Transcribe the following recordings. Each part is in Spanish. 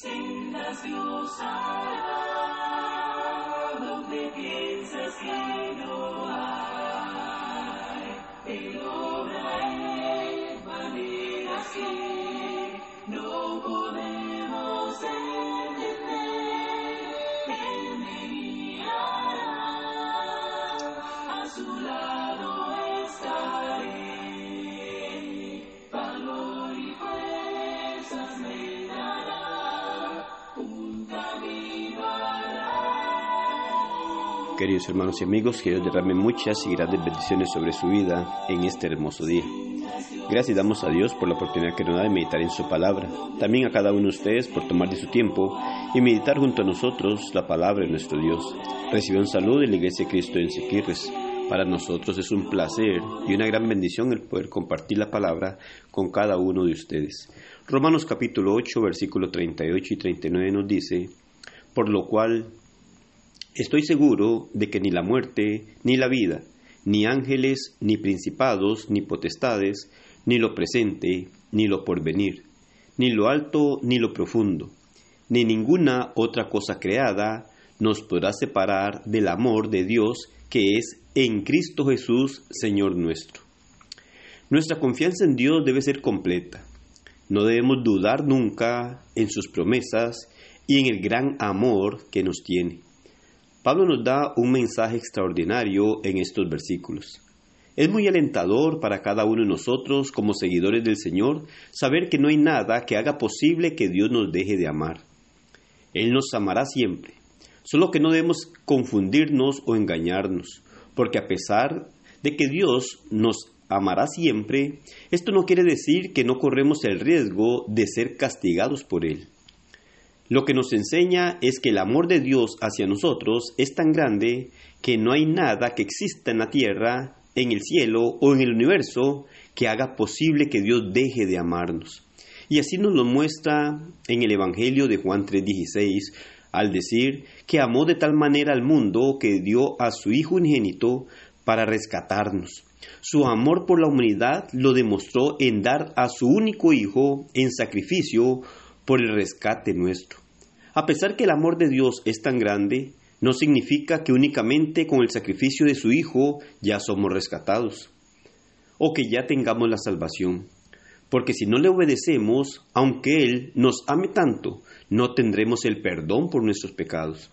Sendas Dios hará donde piensas que no hay. Queridos hermanos y amigos, que Dios derrame muchas y grandes bendiciones sobre su vida en este hermoso día. Gracias damos a Dios por la oportunidad que nos da de meditar en su palabra. También a cada uno de ustedes por tomar de su tiempo y meditar junto a nosotros la palabra de nuestro Dios. Reciban salud de la Iglesia de Cristo en Siquirres. Para nosotros es un placer y una gran bendición el poder compartir la palabra con cada uno de ustedes. Romanos capítulo 8, versículo 38 y 39 nos dice, por lo cual Estoy seguro de que ni la muerte, ni la vida, ni ángeles, ni principados, ni potestades, ni lo presente, ni lo porvenir, ni lo alto, ni lo profundo, ni ninguna otra cosa creada nos podrá separar del amor de Dios que es en Cristo Jesús, Señor nuestro. Nuestra confianza en Dios debe ser completa. No debemos dudar nunca en sus promesas y en el gran amor que nos tiene. Pablo nos da un mensaje extraordinario en estos versículos. Es muy alentador para cada uno de nosotros como seguidores del Señor saber que no hay nada que haga posible que Dios nos deje de amar. Él nos amará siempre, solo que no debemos confundirnos o engañarnos, porque a pesar de que Dios nos amará siempre, esto no quiere decir que no corremos el riesgo de ser castigados por Él. Lo que nos enseña es que el amor de Dios hacia nosotros es tan grande que no hay nada que exista en la tierra, en el cielo o en el universo que haga posible que Dios deje de amarnos. Y así nos lo muestra en el Evangelio de Juan 3:16, al decir que amó de tal manera al mundo que dio a su Hijo unigénito para rescatarnos. Su amor por la humanidad lo demostró en dar a su único Hijo en sacrificio por el rescate nuestro. A pesar que el amor de Dios es tan grande, no significa que únicamente con el sacrificio de su Hijo ya somos rescatados, o que ya tengamos la salvación. Porque si no le obedecemos, aunque Él nos ame tanto, no tendremos el perdón por nuestros pecados.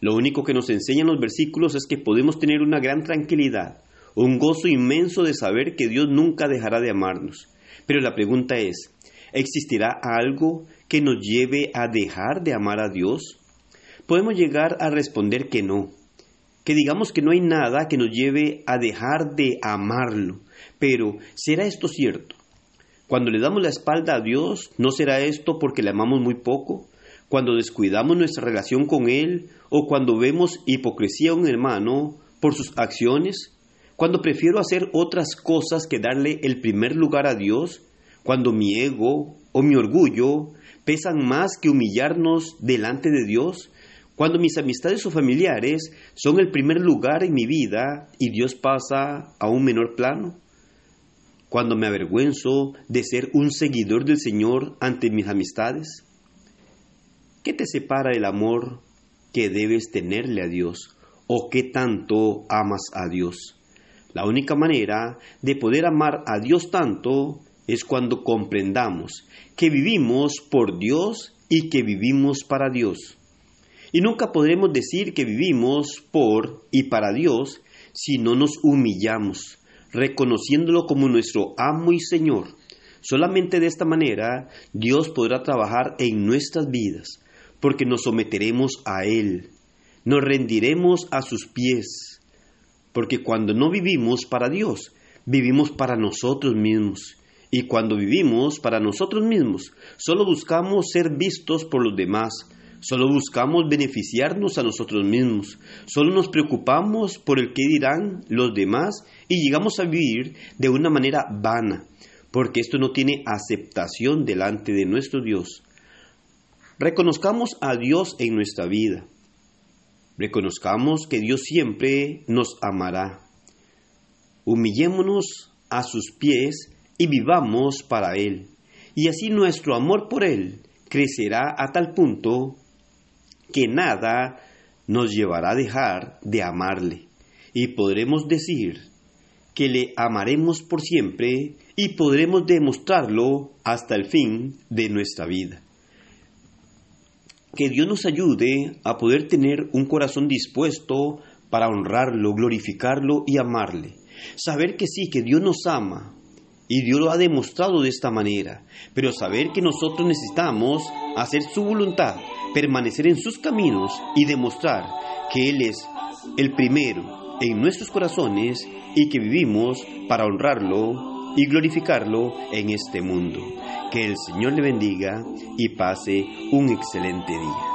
Lo único que nos enseñan los versículos es que podemos tener una gran tranquilidad, un gozo inmenso de saber que Dios nunca dejará de amarnos. Pero la pregunta es, ¿existirá algo que nos lleve a dejar de amar a Dios? Podemos llegar a responder que no, que digamos que no hay nada que nos lleve a dejar de amarlo. Pero, ¿será esto cierto? Cuando le damos la espalda a Dios, ¿no será esto porque le amamos muy poco? Cuando descuidamos nuestra relación con Él o cuando vemos hipocresía a un hermano por sus acciones, cuando prefiero hacer otras cosas que darle el primer lugar a Dios, cuando mi ego o mi orgullo pesan más que humillarnos delante de Dios, cuando mis amistades o familiares son el primer lugar en mi vida y Dios pasa a un menor plano, cuando me avergüenzo de ser un seguidor del Señor ante mis amistades. ¿Qué te separa del amor que debes tenerle a Dios o qué tanto amas a Dios? La única manera de poder amar a Dios tanto es cuando comprendamos que vivimos por Dios y que vivimos para Dios. Y nunca podremos decir que vivimos por y para Dios si no nos humillamos, reconociéndolo como nuestro amo y Señor. Solamente de esta manera Dios podrá trabajar en nuestras vidas, porque nos someteremos a Él, nos rendiremos a sus pies, porque cuando no vivimos para Dios, vivimos para nosotros mismos. Y cuando vivimos para nosotros mismos, solo buscamos ser vistos por los demás, solo buscamos beneficiarnos a nosotros mismos, solo nos preocupamos por el que dirán los demás y llegamos a vivir de una manera vana, porque esto no tiene aceptación delante de nuestro Dios. Reconozcamos a Dios en nuestra vida. Reconozcamos que Dios siempre nos amará. Humillémonos a sus pies y vivamos para Él. Y así nuestro amor por Él crecerá a tal punto que nada nos llevará a dejar de amarle y podremos decir que le amaremos por siempre y podremos demostrarlo hasta el fin de nuestra vida. Que Dios nos ayude a poder tener un corazón dispuesto para honrarlo, glorificarlo y amarle. Saber que sí, que Dios nos ama y Dios lo ha demostrado de esta manera, pero saber que nosotros necesitamos hacer su voluntad, permanecer en sus caminos y demostrar que Él es el primero en nuestros corazones y que vivimos para honrarlo y glorificarlo en este mundo. Que el Señor le bendiga y pase un excelente día.